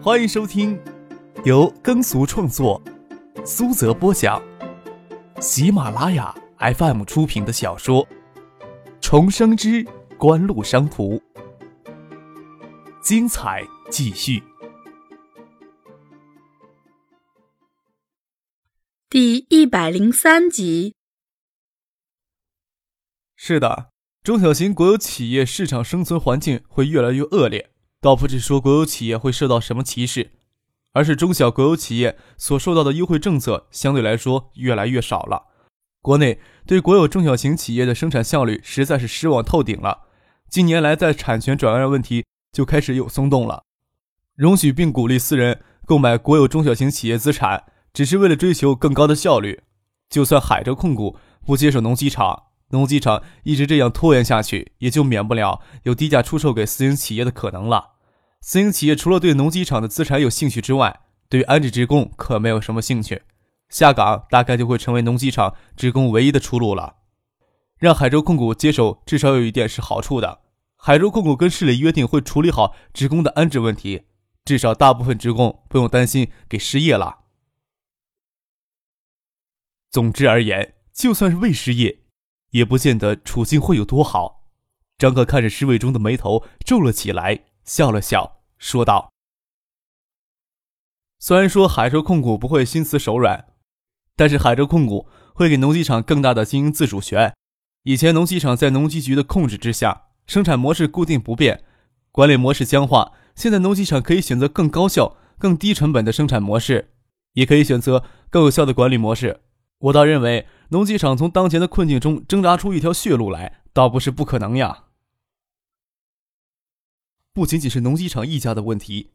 欢迎收听由耕俗创作、苏泽播讲、喜马拉雅 FM 出品的小说《重生之官路商途》，精彩继续。第一百零三集。是的，中小型国有企业市场生存环境会越来越恶劣。倒不是说国有企业会受到什么歧视，而是中小国有企业所受到的优惠政策相对来说越来越少了。国内对国有中小型企业的生产效率实在是失望透顶了。近年来，在产权转让问题就开始有松动了，容许并鼓励私人购买国有中小型企业资产，只是为了追求更高的效率。就算海州控股不接手农机厂。农机厂一直这样拖延下去，也就免不了有低价出售给私营企业的可能了。私营企业除了对农机厂的资产有兴趣之外，对安置职工可没有什么兴趣。下岗大概就会成为农机厂职工唯一的出路了。让海州控股接手，至少有一点是好处的：海州控股跟市里约定会处理好职工的安置问题，至少大部分职工不用担心给失业了。总之而言，就算是未失业。也不见得处境会有多好。张克看着施伟忠的眉头皱了起来，笑了笑，说道：“虽然说海州控股不会心慈手软，但是海州控股会给农机厂更大的经营自主权。以前农机厂在农机局的控制之下，生产模式固定不变，管理模式僵化。现在农机厂可以选择更高效、更低成本的生产模式，也可以选择更有效的管理模式。我倒认为。”农机厂从当前的困境中挣扎出一条血路来，倒不是不可能呀。不仅仅是农机厂一家的问题，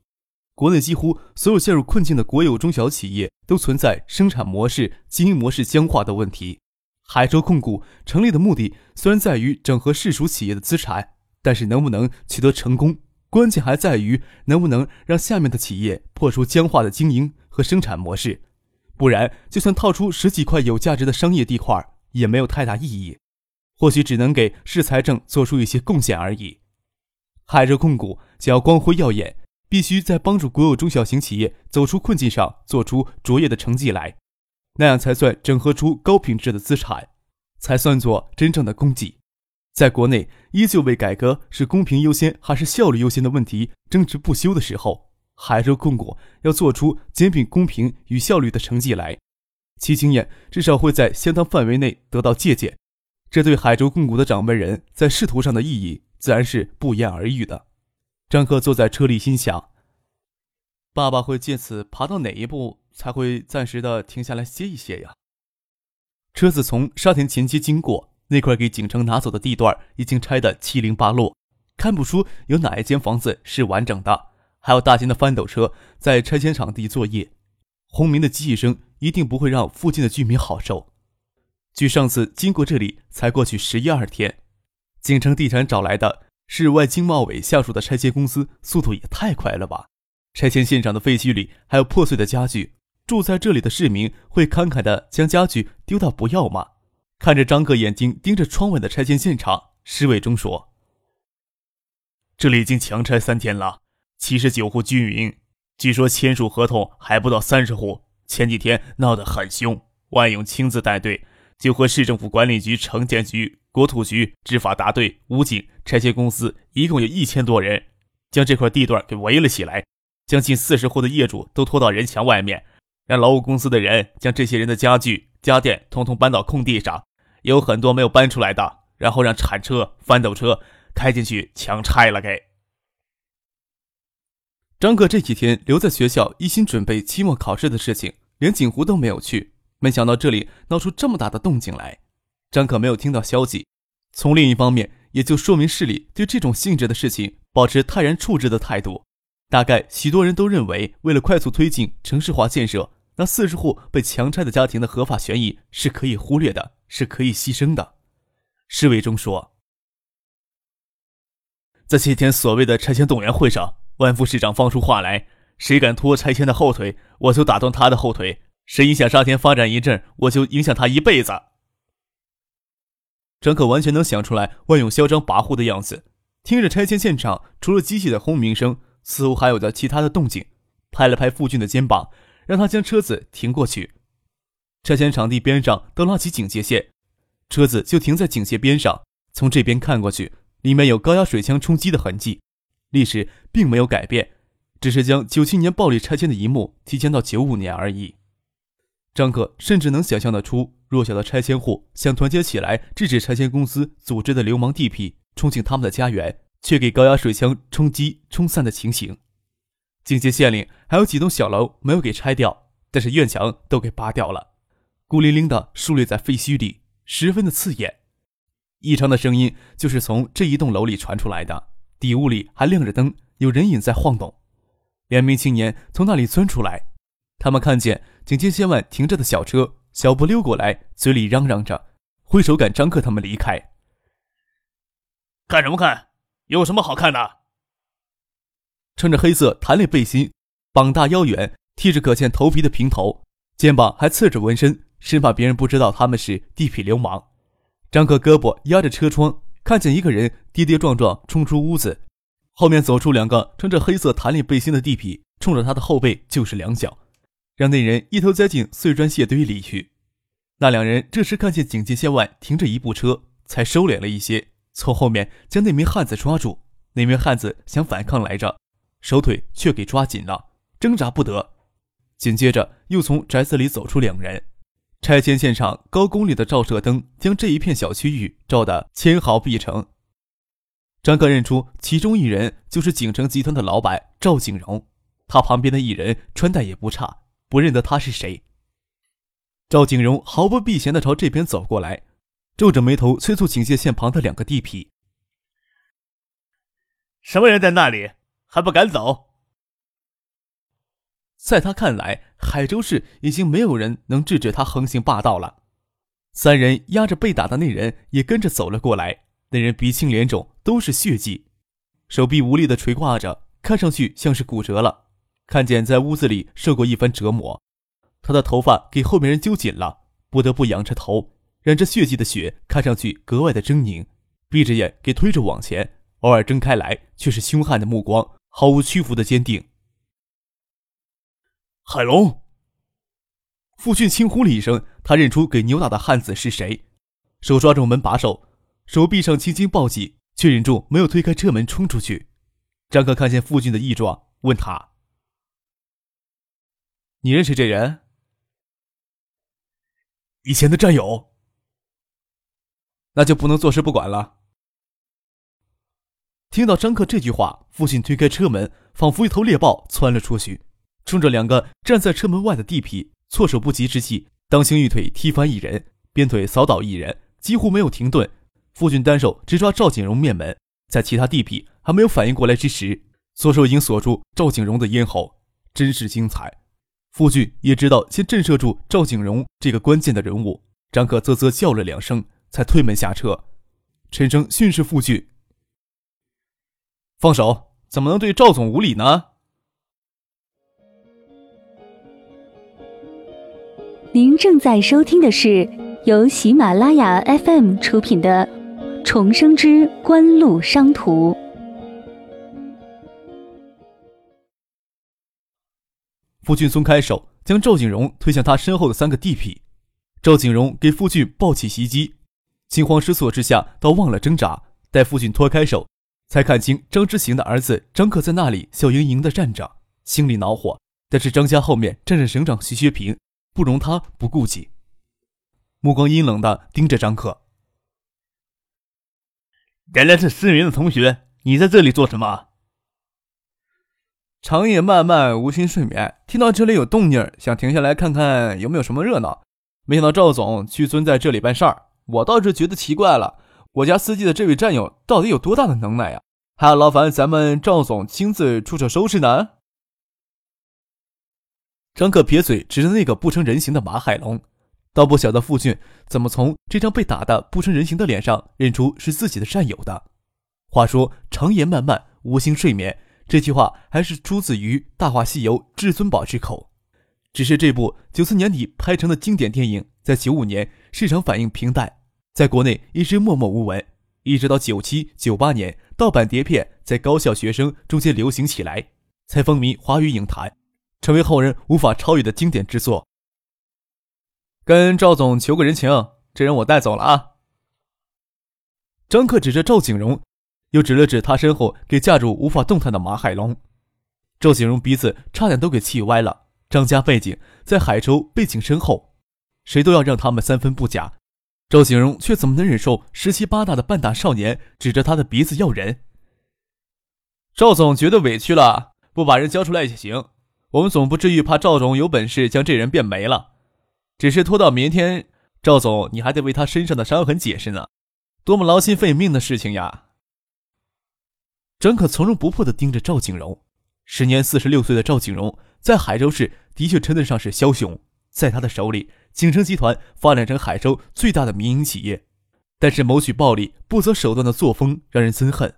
国内几乎所有陷入困境的国有中小企业都存在生产模式、经营模式僵化的问题。海州控股成立的目的虽然在于整合市属企业的资产，但是能不能取得成功，关键还在于能不能让下面的企业破除僵化的经营和生产模式。不然，就算套出十几块有价值的商业地块，也没有太大意义。或许只能给市财政做出一些贡献而已。海热控股想要光辉耀眼，必须在帮助国有中小型企业走出困境上做出卓越的成绩来，那样才算整合出高品质的资产，才算作真正的功绩。在国内依旧为改革是公平优先还是效率优先的问题争执不休的时候。海州控股要做出兼并公平与效率的成绩来，其经验至少会在相当范围内得到借鉴，这对海州控股的掌门人在仕途上的意义自然是不言而喻的。张克坐在车里心想：爸爸会借此爬到哪一步才会暂时的停下来歇一歇呀？车子从沙田前街经过，那块给景城拿走的地段已经拆得七零八落，看不出有哪一间房子是完整的。还有大型的翻斗车在拆迁场地作业，轰鸣的机器声一定不会让附近的居民好受。据上次经过这里才过去十一二天，景城地产找来的市外经贸委下属的拆迁公司，速度也太快了吧！拆迁现场的废墟里还有破碎的家具，住在这里的市民会慷慨的将家具丢到不要吗？看着张哥眼睛盯着窗外的拆迁现场，施伟忠说：“这里已经强拆三天了。”七十九户居民，据说签署合同还不到三十户。前几天闹得很凶，万勇亲自带队，就和市政府管理局、城建局、国土局、执法大队、武警、拆迁公司，一共有一千多人，将这块地段给围了起来。将近四十户的业主都拖到人墙外面，让劳务公司的人将这些人的家具、家电通通搬到空地上，有很多没有搬出来的，然后让铲车、翻斗车开进去强拆了给。张克这几天留在学校，一心准备期末考试的事情，连景湖都没有去。没想到这里闹出这么大的动静来。张克没有听到消息，从另一方面，也就说明市里对这种性质的事情保持泰然处之的态度。大概许多人都认为，为了快速推进城市化建设，那四十户被强拆的家庭的合法权益是可以忽略的，是可以牺牲的。施伟忠说，在这天所谓的拆迁动员会上。万副市长放出话来：“谁敢拖拆迁的后腿，我就打断他的后腿；谁影响沙田发展一阵，我就影响他一辈子。”张可完全能想出来万勇嚣张跋扈的样子。听着拆迁现场，除了机器的轰鸣声，似乎还有着其他的动静。拍了拍傅俊的肩膀，让他将车子停过去。拆迁场地边上都拉起警戒线，车子就停在警戒边上。从这边看过去，里面有高压水枪冲击的痕迹，历史并没有改变，只是将九七年暴力拆迁的一幕提前到九五年而已。张克甚至能想象得出，弱小的拆迁户想团结起来制止拆迁公司组织的流氓地痞冲进他们的家园，却给高压水枪冲击冲散的情形。警戒线里还有几栋小楼没有给拆掉，但是院墙都给扒掉了，孤零零的竖立在废墟里，十分的刺眼。异常的声音就是从这一栋楼里传出来的，底屋里还亮着灯，有人影在晃动。两名青年从那里钻出来，他们看见。警戒线外停着的小车，小步溜过来，嘴里嚷嚷着，挥手赶张克他们离开。看什么看？有什么好看的？穿着黑色弹力背心，膀大腰圆，剃着可见头皮的平头，肩膀还刺着纹身，生怕别人不知道他们是地痞流氓。张克胳膊压着车窗，看见一个人跌跌撞撞冲出屋子，后面走出两个穿着黑色弹力背心的地痞，冲着他的后背就是两脚。让那人一头栽进碎砖屑堆里去。那两人这时看见警戒线外停着一部车，才收敛了一些，从后面将那名汉子抓住。那名汉子想反抗来着，手腿却给抓紧了，挣扎不得。紧接着又从宅子里走出两人。拆迁现场高功率的照射灯将这一片小区域照得纤毫毕成。张克认出其中一人就是景城集团的老板赵景荣，他旁边的一人穿戴也不差。不认得他是谁。赵景荣毫不避嫌的朝这边走过来，皱着眉头催促警戒线旁的两个地痞：“什么人在那里？还不赶走？”在他看来，海州市已经没有人能制止他横行霸道了。三人压着被打的那人也跟着走了过来。那人鼻青脸肿，都是血迹，手臂无力的垂挂着，看上去像是骨折了。看见在屋子里受过一番折磨，他的头发给后面人揪紧了，不得不仰着头，染着血迹的血看上去格外的狰狞。闭着眼给推着往前，偶尔睁开来却是凶悍的目光，毫无屈服的坚定。海龙，傅俊轻呼了一声，他认出给扭打的汉子是谁，手抓住门把手，手臂上轻轻抱起，却忍住没有推开车门冲出去。张克看见傅俊的异状，问他。你认识这人？以前的战友。那就不能坐视不管了。听到张克这句话，父亲推开车门，仿佛一头猎豹窜了出去，冲着两个站在车门外的地痞，措手不及之际，当心一腿踢翻一人，鞭腿扫倒一人，几乎没有停顿。傅俊单手直抓赵景荣面门，在其他地痞还没有反应过来之时，左手已经锁住赵景荣的咽喉，真是精彩。傅俊也知道先震慑住赵景荣这个关键的人物，张可啧啧叫了两声，才推门下车。陈生训斥傅俊：“放手！怎么能对赵总无礼呢？”您正在收听的是由喜马拉雅 FM 出品的《重生之官路商途》。傅俊松开手，将赵景荣推向他身后的三个地痞。赵景荣给傅俊暴起袭击，惊慌失措之下，倒忘了挣扎。待傅俊脱开手，才看清张之行的儿子张克在那里笑盈盈的站着，心里恼火。但是张家后面站着省长徐学平，不容他不顾及，目光阴冷的盯着张克。原来是思云的同学，你在这里做什么？长夜漫漫，无心睡眠。听到这里有动静，想停下来看看有没有什么热闹。没想到赵总屈尊在这里办事儿，我倒是觉得奇怪了。我家司机的这位战友到底有多大的能耐呀？还要劳烦咱们赵总亲自出手收拾呢？张克撇嘴，指着那个不成人形的马海龙，倒不晓得傅俊怎么从这张被打的不成人形的脸上认出是自己的战友的。话说长夜漫漫，无心睡眠。这句话还是出自于《大话西游》至尊宝之口，只是这部九四年底拍成的经典电影，在九五年市场反应平淡，在国内一直默默无闻，一直到九七、九八年盗版碟片在高校学生中间流行起来，才风靡华语影坛。成为后人无法超越的经典之作。跟赵总求个人情，这人我带走了啊。张克指着赵景荣，又指了指他身后给架住无法动弹的马海龙。赵景荣鼻子差点都给气歪了。张家背景在海州背景深厚，谁都要让他们三分不假。赵景荣却怎么能忍受十七八大的半大少年指着他的鼻子要人？赵总觉得委屈了，不把人交出来也行。我们总不至于怕赵总有本事将这人变没了。只是拖到明天，赵总你还得为他身上的伤痕解释呢，多么劳心费命的事情呀！张可从容不迫地盯着赵景荣。时年四十六岁的赵景荣，在海州市的确称得上是枭雄，在他的手里，景城集团发展成海州最大的民营企业。但是谋取暴利、不择手段的作风让人憎恨。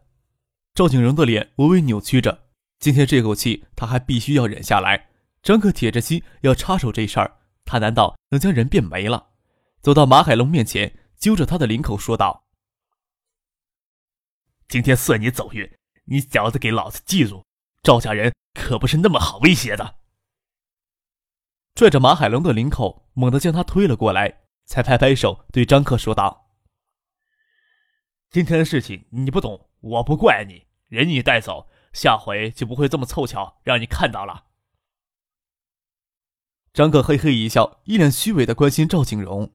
赵景荣的脸微微扭曲着。今天这口气，他还必须要忍下来。张克铁着心要插手这事儿，他难道能将人变没了？走到马海龙面前，揪着他的领口说道：“今天算你走运，你小子给老子记住，赵家人可不是那么好威胁的。”拽着马海龙的领口，猛地将他推了过来，才拍拍手对张克说道：“今天的事情你不懂，我不怪你，人你带走。”下回就不会这么凑巧让你看到了。张克嘿嘿一笑，一脸虚伪的关心赵景荣。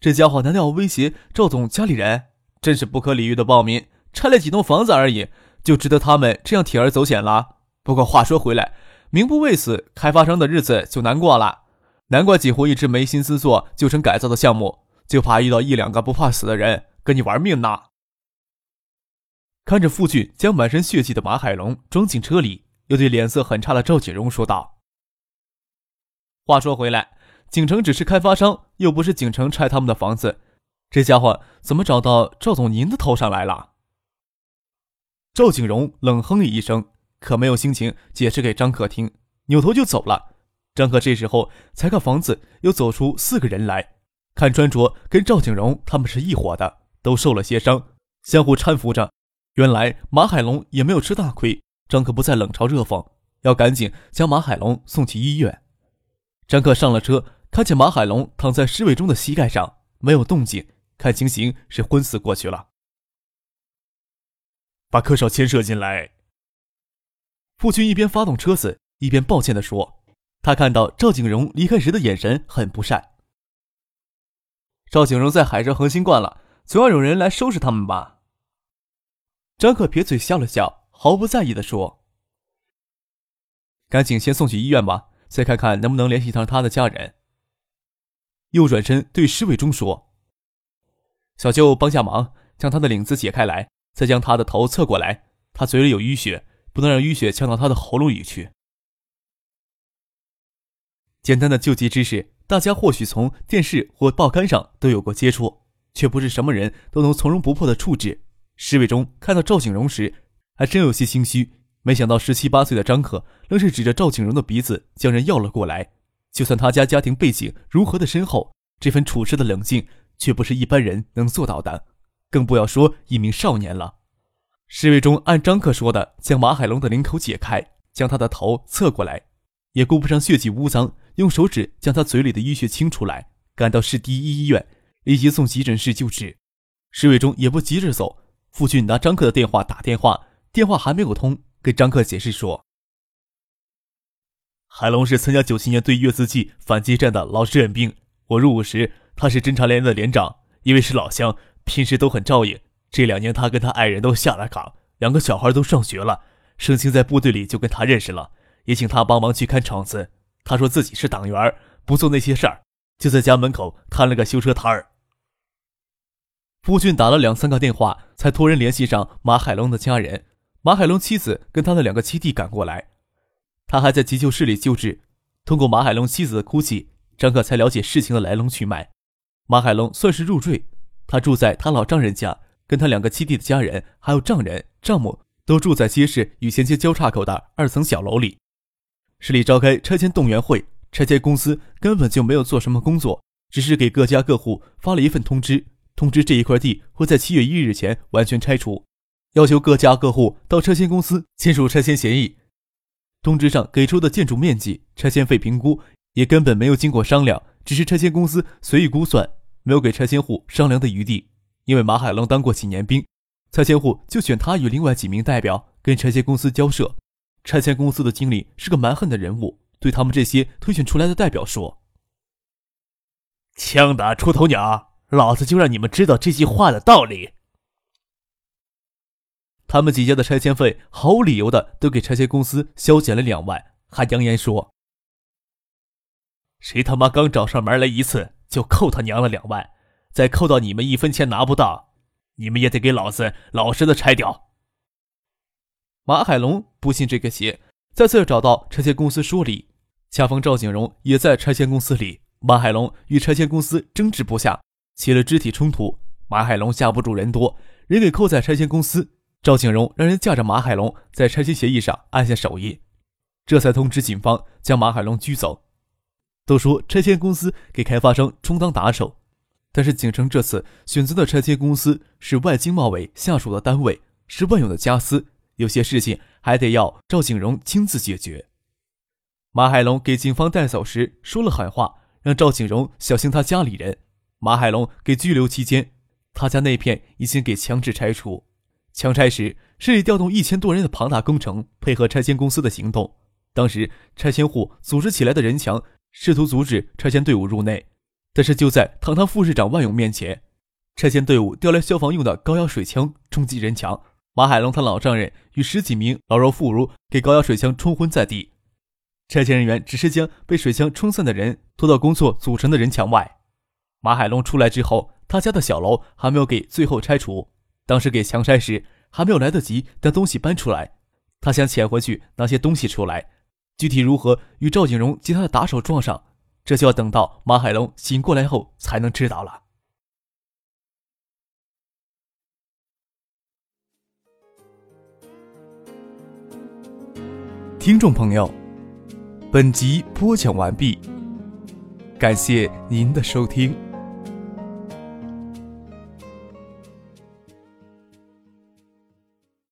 这家伙难道要威胁赵总家里人？真是不可理喻的暴民！拆了几栋房子而已，就值得他们这样铤而走险了。不过话说回来，名不为死，开发商的日子就难过了。难怪几乎一直没心思做旧城改造的项目，就怕遇到一两个不怕死的人跟你玩命呢。看着傅俊将满身血迹的马海龙装进车里，又对脸色很差的赵锦荣说道：“话说回来，景城只是开发商，又不是景城拆他们的房子，这家伙怎么找到赵总您的头上来了？”赵景荣冷哼一声，可没有心情解释给张克听，扭头就走了。张克这时候才看房子又走出四个人来，看穿着跟赵景荣他们是一伙的，都受了些伤，相互搀扶着。原来马海龙也没有吃大亏，张克不再冷嘲热讽，要赶紧将马海龙送去医院。张克上了车，看见马海龙躺在尸位中的膝盖上，没有动静，看情形是昏死过去了。把柯少牵涉进来。父亲一边发动车子，一边抱歉地说：“他看到赵景荣离开时的眼神很不善。赵景荣在海上横行惯了，总要有人来收拾他们吧。”张克撇嘴笑了笑，毫不在意地说：“赶紧先送去医院吧，再看看能不能联系上他的家人。”又转身对施伟忠说：“小舅帮下忙，将他的领子解开来，再将他的头侧过来。他嘴里有淤血，不能让淤血呛到他的喉咙里去。”简单的救急知识，大家或许从电视或报刊上都有过接触，却不是什么人都能从容不迫的处置。侍卫中看到赵景荣时，还真有些心虚。没想到十七八岁的张可，愣是指着赵景荣的鼻子将人要了过来。就算他家家庭背景如何的深厚，这份处事的冷静，却不是一般人能做到的。更不要说一名少年了。侍卫中按张克说的，将马海龙的领口解开，将他的头侧过来，也顾不上血迹污脏，用手指将他嘴里的淤血清出来，赶到市第一医院，立即送急诊室救治。侍卫中也不急着走。父亲拿张克的电话打电话，电话还没有通，跟张克解释说：“海龙是参加九七年对越自冀反击战的老志愿兵。我入伍时，他是侦察连的连长，因为是老乡，平时都很照应。这两年，他跟他爱人都下了岗，两个小孩都上学了。盛清在部队里就跟他认识了，也请他帮忙去看场子。他说自己是党员，不做那些事儿，就在家门口摊了个修车摊儿。”夫俊打了两三个电话，才托人联系上马海龙的家人。马海龙妻子跟他的两个七弟赶过来，他还在急救室里救治。通过马海龙妻子的哭泣，张克才了解事情的来龙去脉。马海龙算是入赘，他住在他老丈人家，跟他两个七弟的家人还有丈人、丈母都住在街市与衔接交叉口的二层小楼里。市里召开拆迁动员会，拆迁公司根本就没有做什么工作，只是给各家各户发了一份通知。通知这一块地会在七月一日前完全拆除，要求各家各户到拆迁公司签署拆迁协议。通知上给出的建筑面积、拆迁费评估也根本没有经过商量，只是拆迁公司随意估算，没有给拆迁户商量的余地。因为马海龙当过几年兵，拆迁户就选他与另外几名代表跟拆迁公司交涉。拆迁公司的经理是个蛮横的人物，对他们这些推选出来的代表说：“枪打出头鸟，老子就让你们知道这句话的道理。”他们几家的拆迁费毫无理由的都给拆迁公司削减了两万，还扬言说：“谁他妈刚找上门来一次，就扣他娘了两万，再扣到你们一分钱拿不到，你们也得给老子老实的拆掉。”马海龙不信这个邪，再次找到拆迁公司说理。恰逢赵景荣也在拆迁公司里，马海龙与拆迁公司争执不下，起了肢体冲突。马海龙架不住人多，人给扣在拆迁公司。赵景荣让人架着马海龙在拆迁协议上按下手印，这才通知警方将马海龙拘走。都说拆迁公司给开发商充当打手，但是景城这次选择的拆迁公司是外经贸委下属的单位，是万勇的家私，有些事情还得要赵景荣亲自解决。马海龙给警方带走时说了狠话，让赵景荣小心他家里人。马海龙给拘留期间，他家那片已经给强制拆除。强拆时，市里调动一千多人的庞大工程，配合拆迁公司的行动。当时，拆迁户组织起来的人墙，试图阻止拆迁队伍入内。但是，就在堂堂副市长万勇面前，拆迁队伍调来消防用的高压水枪冲击人墙。马海龙他老丈人与十几名老弱妇孺给高压水枪冲昏在地。拆迁人员只是将被水枪冲散的人拖到工作组成的人墙外。马海龙出来之后，他家的小楼还没有给最后拆除。当时给强拆时，还没有来得及将东西搬出来，他想潜回去拿些东西出来。具体如何与赵景荣及他的打手撞上，这就要等到马海龙醒过来后才能知道了。听众朋友，本集播讲完毕，感谢您的收听。